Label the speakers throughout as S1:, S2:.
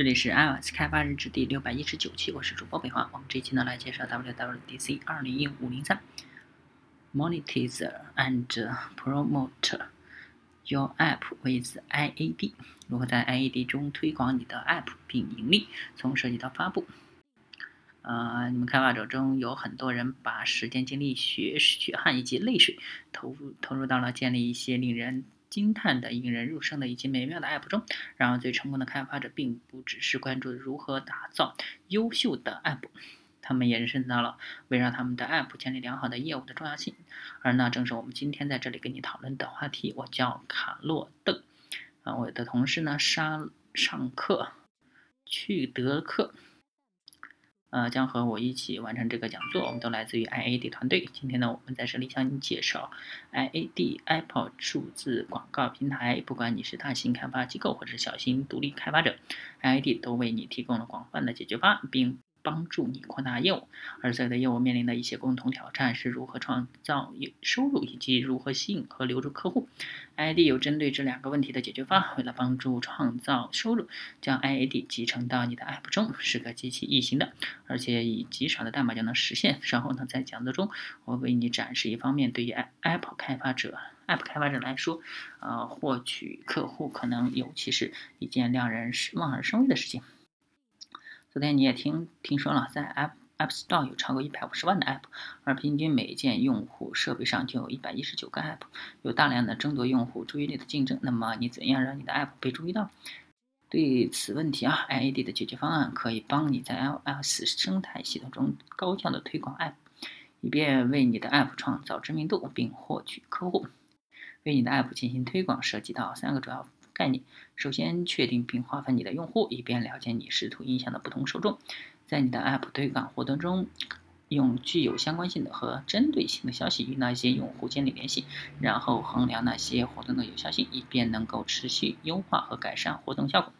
S1: 这里是 iOS 开发日志第六百一十九期，我是主播北华。我们这一期呢来介绍 WWDC 二零一五零三，Monetize and promote your app with IAD，如何在 IAD 中推广你的 app 并盈利？从设计到发布，呃，你们开发者中有很多人把时间、精力、血血汗以及泪水投入投入到了建立一些令人。惊叹的、引人入胜的以及美妙的 App 中，然而最成功的开发者并不只是关注如何打造优秀的 App，他们也认识到了围绕他们的 App 建立良好的业务的重要性。而那正是我们今天在这里跟你讨论的话题。我叫卡洛邓，啊，我的同事呢沙上课去德克。呃，将和我一起完成这个讲座。我们都来自于 IAD 团队。今天呢，我们在这里向你介绍 IAD Apple 数字广告平台。不管你是大型开发机构或者是小型独立开发者，IAD 都为你提供了广泛的解决方案，并。帮助你扩大业务，而这个业务面临的一些共同挑战是如何创造收入以及如何吸引和留住客户。IAD 有针对这两个问题的解决方案。为了帮助创造收入，将 IAD 集成到你的 App 中是个极其易行的，而且以极少的代码就能实现。稍后呢，在讲座中我为你展示一方面对于 App 开发者 App 开发者来说，呃，获取客户可能尤其是一件让人望而生畏的事情。昨天你也听听说了，在 App App Store 有超过一百五十万的 App，而平均每件用户设备上就有一百一十九个 App，有大量的争夺用户注意力的竞争。那么你怎样让你的 App 被注意到？对此问题啊，IAD 的解决方案可以帮你在 iOS 生态系统中高效的推广 App，以便为你的 App 创造知名度并获取客户。为你的 App 进行推广涉及到三个主要。概念，首先确定并划分你的用户，以便了解你试图影响的不同受众。在你的 App 推广活动中，用具有相关性的和针对性的消息与那些用户建立联系，然后衡量那些活动的有效性，以便能够持续优化和改善活动效果。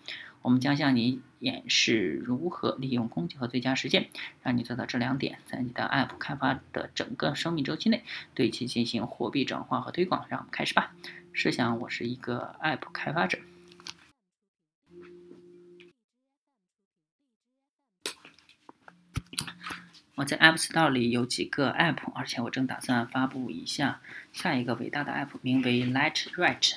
S1: 我们将向你演示如何利用工具和最佳实践，让你做到这两点。在你的 App 开发的整个生命周期内，对其进行货币转化和推广。让我们开始吧。试想，我是一个 App 开发者，我在 App Store 里有几个 App，而且我正打算发布一下下一个伟大的 App，名为 Lightroot。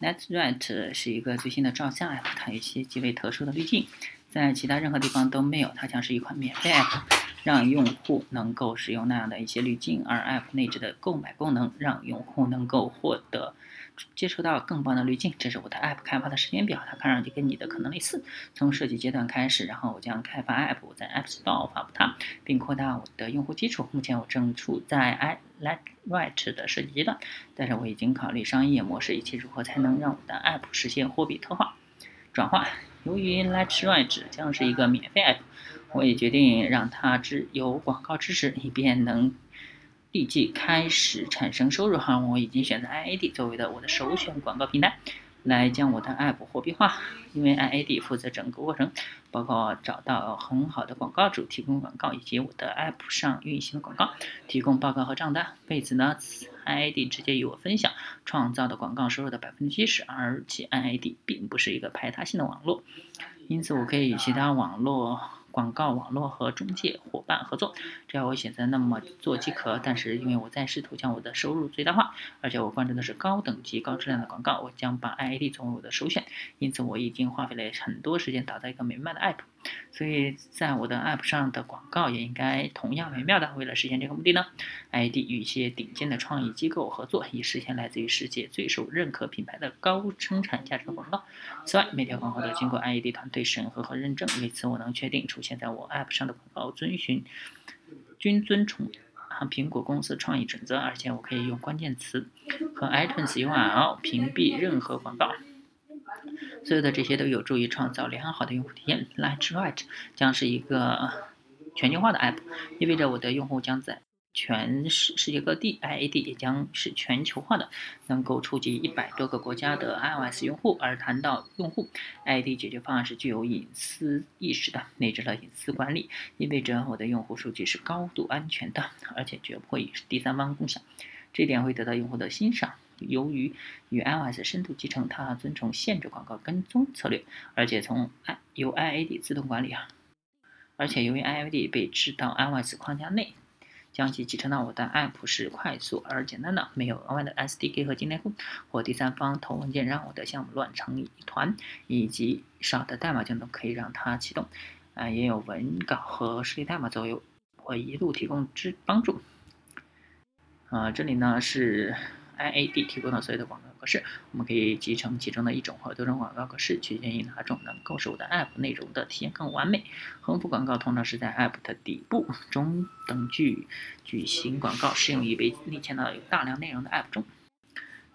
S1: Lightroot 是一个最新的照相 App，它有一些极为特殊的滤镜，在其他任何地方都没有。它将是一款免费 App，让用户能够使用那样的一些滤镜，而 App 内置的购买功能让用户能够获得。接触到更棒的滤镜，这是我的 App 开发的时间表，它看上去跟你的可能类似。从设计阶段开始，然后我将开发 App，在 App Store 发布它，并扩大我的用户基础。目前我正处在 i Lightroot 的设计阶段，但是我已经考虑商业模式以及如何才能让我的 App 实现货币特化转化。由于 Lightroot 将是一个免费 App，我也决定让它只有广告支持，以便能。立即开始产生收入哈，我已经选择 IAD 作为的我的首选广告平台，来将我的 App 货币化。因为 IAD 负责整个过程，包括找到很好的广告主提供广告，以及我的 App 上运行的广告提供报告和账单。为此呢，IAD 直接与我分享创造的广告收入的百分之七十，而且 IAD 并不是一个排他性的网络，因此我可以与其他网络。广告网络和中介伙伴合作，只要我选择那么做即可。但是因为我在试图将我的收入最大化，而且我关注的是高等级、高质量的广告，我将把 IAD 作为我的首选。因此，我已经花费了很多时间打造一个美漫的 App。所以在我的 App 上的广告也应该同样美妙的。为了实现这个目的呢，ID 与一些顶尖的创意机构合作，以实现来自于世界最受认可品牌的高生产价值的广告。此外，每条广告都经过 IAD 团队审核和认证，为此我能确定出现在我 App 上的广告遵循均遵从苹果公司创意准则，而且我可以用关键词和 iTunes URL 屏蔽任何广告。所有的这些都有助于创造良好的用户体验。Lightroot 将是一个全球化的 App，意味着我的用户将在全世世界各地，IAD 也将是全球化的，能够触及一百多个国家的 iOS 用户。而谈到用户，IAD 解决方案是具有隐私意识的，内置了隐私管理，意味着我的用户数据是高度安全的，而且绝不会与第三方共享。这点会得到用户的欣赏。由于与 iOS 深度集成，它遵从限制广告跟踪策略，而且从 i 由 iAd 自动管理啊。而且由于 iAd 被置到 iOS 框架内，将其集成到我的 App 是快速而简单的，没有额外的 SDK 和静态库或第三方投文件让我的项目乱成一团，以及少的代码就能可以让它启动。啊，也有文稿和实例代码作为我一路提供支帮助。啊，这里呢是 iAd 提供的所有的广告格式，我们可以集成其中的一种或多种广告格式，取决于哪种能够使我的 App 内容的体验更完美。横幅广告通常是在 App 的底部中等距矩形广告，适用于被内嵌到有大量内容的 App 中。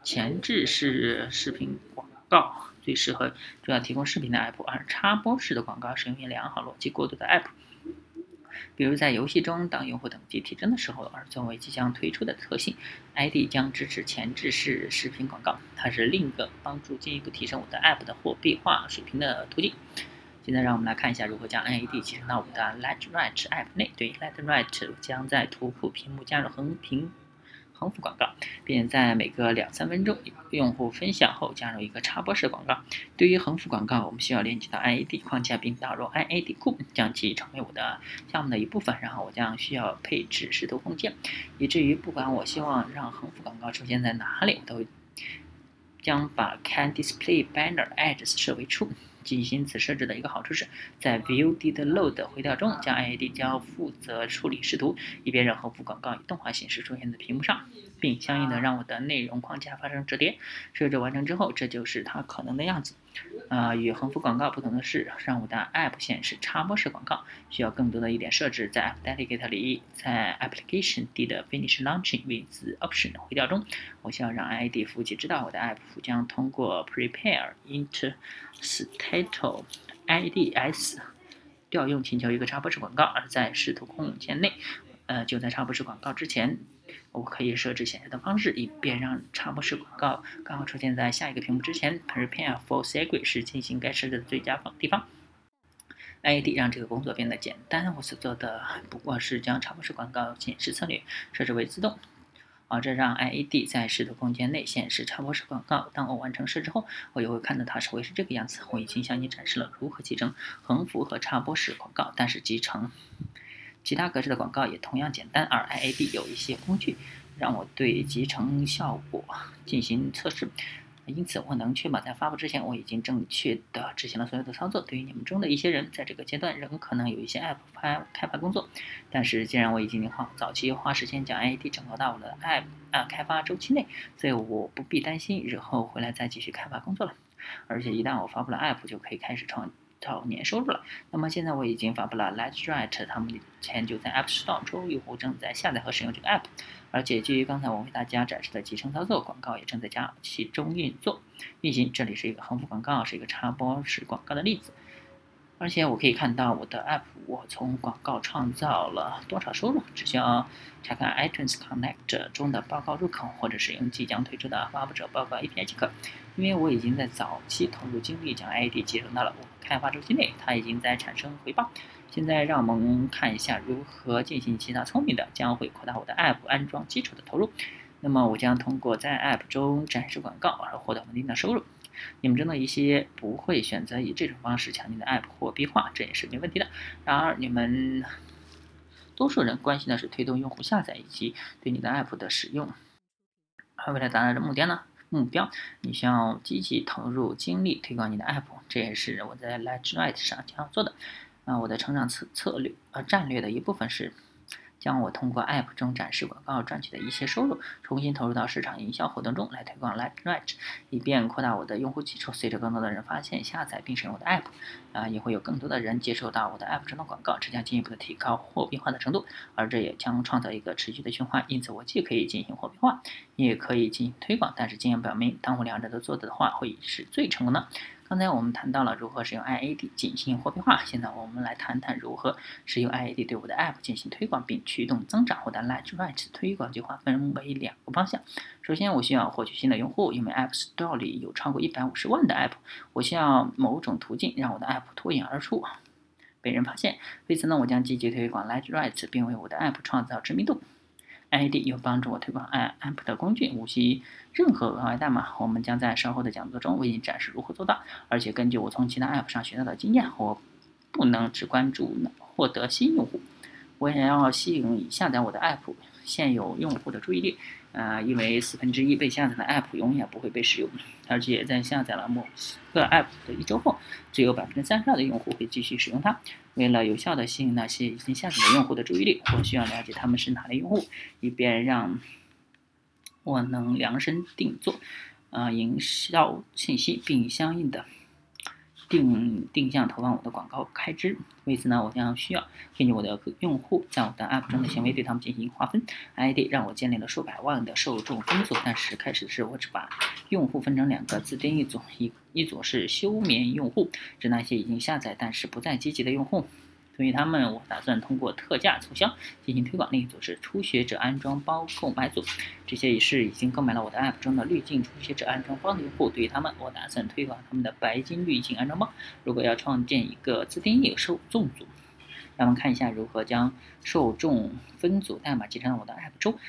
S1: 前置是视频广告。最适合主要提供视频的 App，而插播式的广告适用于良好逻辑过渡的 App，比如在游戏中，当用户等级提升的时候，而作为即将推出的特性，ID 将支持前置式视频广告，它是另一个帮助进一步提升我的 App 的货币化水平的途径。现在让我们来看一下如何将 ID 提升到我们的 LightRight App 内。对，Lightrite 将在图库屏幕加入横屏。横幅广告，并在每隔两三分钟用户分享后加入一个插播式广告。对于横幅广告，我们需要连接到 iAd 框架并导入 iAd 库，将其成为我的项目的一部分。然后我将需要配置视图空间，以至于不管我希望让横幅广告出现在哪里，我都将把 Can Display Banner Ads 设为 True。进行此设置的一个好处是，在 View Did Load 回调中，将 iAd 将负责处理视图，以便让横幅广告以动画形式出现在屏幕上，并相应的让我的内容框架发生折叠。设置完成之后，这就是它可能的样子。啊，与横幅广告不同的是，让我的 App 显示插播式广告需要更多的一点设置。在 App Delegate 里，在 Application D 的 Finish Launching with Option 回调中，我需要让 ID 服务器知道我的 App 将通过 Prepare Interstitial IDS 调用请求一个插播式广告，而在视图空间内，呃，就在插播式广告之前。我可以设置显示的方式，以便让插播式广告刚好出现在下一个屏幕之前。Prepare for Segue 是进行该设置的最佳方地方。iAd 让这个工作变得简单。我所做的不过是将插播式广告显示策略设置为自动，啊，这让 iAd 在视图空间内显示插播式广告。当我完成设置后，我就会看到它是会是这个样子。我已经向你展示了如何集成横幅和插播式广告，但是集成。其他格式的广告也同样简单，而 iAd 有一些工具让我对集成效果进行测试，因此我能确保在发布之前我已经正确的执行了所有的操作。对于你们中的一些人，在这个阶段仍可能有一些 App 开开发工作，但是既然我已经花早期花时间将 iAd 整合到我的 App 啊开发周期内，所以我不必担心日后回来再继续开发工作了。而且一旦我发布了 App，就可以开始创。到年收入了。那么现在我已经发布了 Let's Write，他们前就在 App Store 中，用户正在下载和使用这个 App。而且基于刚才我为大家展示的集成操作，广告也正在加其中运作运行。这里是一个横幅广告，是一个插播式广告的例子。而且我可以看到我的 App，我从广告创造了多少收入？只需要查看 iTunes Connect 中的报告入口，或者使用即将推出的发布者报告 API 即可。因为我已经在早期投入精力将 ID 集成到了我开发周期内，它已经在产生回报。现在让我们看一下如何进行其他聪明的，将会扩大我的 App 安装基础的投入。那么我将通过在 App 中展示广告而获得稳定的收入。你们中的一些不会选择以这种方式将你的 App 货币化，这也是没问题的。然而，你们多数人关心的是推动用户下载以及对你的 App 的使用。而为了达到这目标呢？目标，你需要积极投入精力推广你的 App，这也是我在 Lightwrite 上将要做的。啊，我的成长策策略呃战略的一部分是。将我通过 App 中展示广告赚取的一些收入，重新投入到市场营销活动中来推广 Lightreach，以便扩大我的用户基础。随着更多的人发现、下载并使用我的 App，啊，也会有更多的人接受到我的 App 中的广告，这将进一步的提高货币化的程度，而这也将创造一个持续的循环。因此，我既可以进行货币化，也可以进行推广。但是经验表明，当我两者都做的话，会是最成功的。刚才我们谈到了如何使用 iAd 进行货币化，现在我们来谈谈如何使用 iAd 对我的 App 进行推广并驱动增长。我的 Lightwrite 推广计划分为两个方向。首先，我需要获取新的用户，因为 App Store 里有超过一百五十万的 App，我需要某种途径让我的 App 脱颖而出，被人发现。为此呢，我将积极推广 Lightwrite，并为我的 App 创造知名度。ID 有帮助我推广 App 的工具，无需任何额外代码。我们将在稍后的讲座中为你展示如何做到。而且根据我从其他 App 上学到的经验，我不能只关注获得新用户，我也要吸引已下载我的 App 现有用户的注意力。啊，因为四分之一被下载的 App 永远不会被使用，而且在下载了某个 App 的一周后，只有百分之三十二的用户会继续使用它。为了有效的吸引那些已经下载的用户的注意力，我需要了解他们是哪类用户，以便让我能量身定做啊营销信息，并相应的。定定向投放我的广告开支，为此呢，我将需要根据我的用户在我的 App 中的行为，对他们进行划分。ID 让我建立了数百万的受众分组，但是开始时我只把用户分成两个自定义组，一一组是休眠用户，指那些已经下载但是不再积极的用户。对于他们，我打算通过特价促销进行推广。另一组是初学者安装包购买组，这些也是已经购买了我的 App 中的滤镜初学者安装包的用户。对于他们，我打算推广他们的白金滤镜安装包。如果要创建一个自定义受众组，让我们看一下如何将受众分组代码集成到我的 App 中。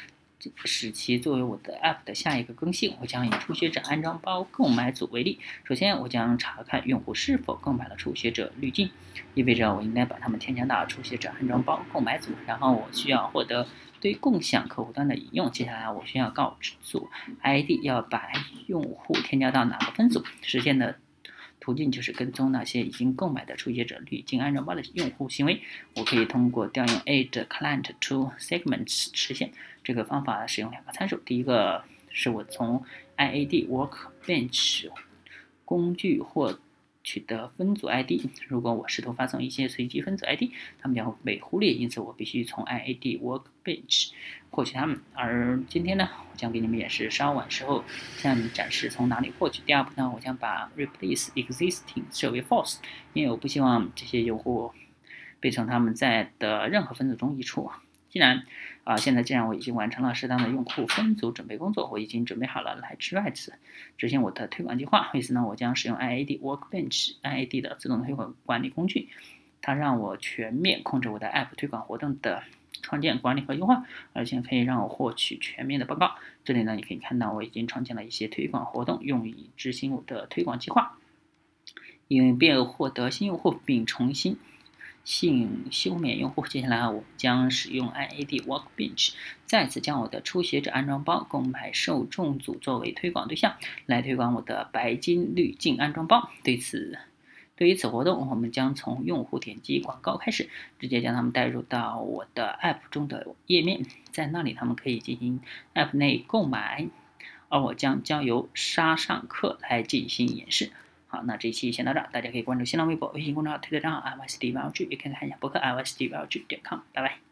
S1: 使其作为我的 App 的下一个更新。我将以初学者安装包购买组为例。首先，我将查看用户是否购买了初学者滤镜，意味着我应该把他们添加到初学者安装包购买组。然后，我需要获得对共享客户端的引用。接下来，我需要告知组 ID 要把用户添加到哪个分组。实现的。途径就是跟踪那些已经购买的初学者滤镜安装包的用户行为。我可以通过调用 add client to segments 实现。这个方法使用两个参数，第一个是我从 iad workbench 工具获。取得分组 ID，如果我试图发送一些随机分组 ID，它们将会被忽略，因此我必须从 iad workbench 获取它们。而今天呢，我将给你们演示稍晚时候向你展示从哪里获取。第二步呢，我将把 replace existing 设为 false，因为我不希望这些用户被从他们在的任何分组中移除。既然啊，现在既然我已经完成了适当的用户分组准备工作，我已经准备好了来 Write 执行我的推广计划。为此呢，我将使用 iad Workbench iad 的自动推广管理工具，它让我全面控制我的 App 推广活动的创建、管理和优化，而且可以让我获取全面的报告。这里呢，你可以看到我已经创建了一些推广活动，用以执行我的推广计划，以便获得新用户并重新。性休眠用户。接下来，我将使用 iad workbench 再次将我的初学者安装包购买受众组作为推广对象，来推广我的白金滤镜安装包。对此，对于此活动，我们将从用户点击广告开始，直接将他们带入到我的 app 中的页面，在那里他们可以进行 app 内购买，而我将交由沙上课来进行演示。好，那这一期先到这儿，大家可以关注新浪微博、微信公众号、推特账号 i y s t v l g 也可以看一下博客 i y s t v l g 点 com，拜拜。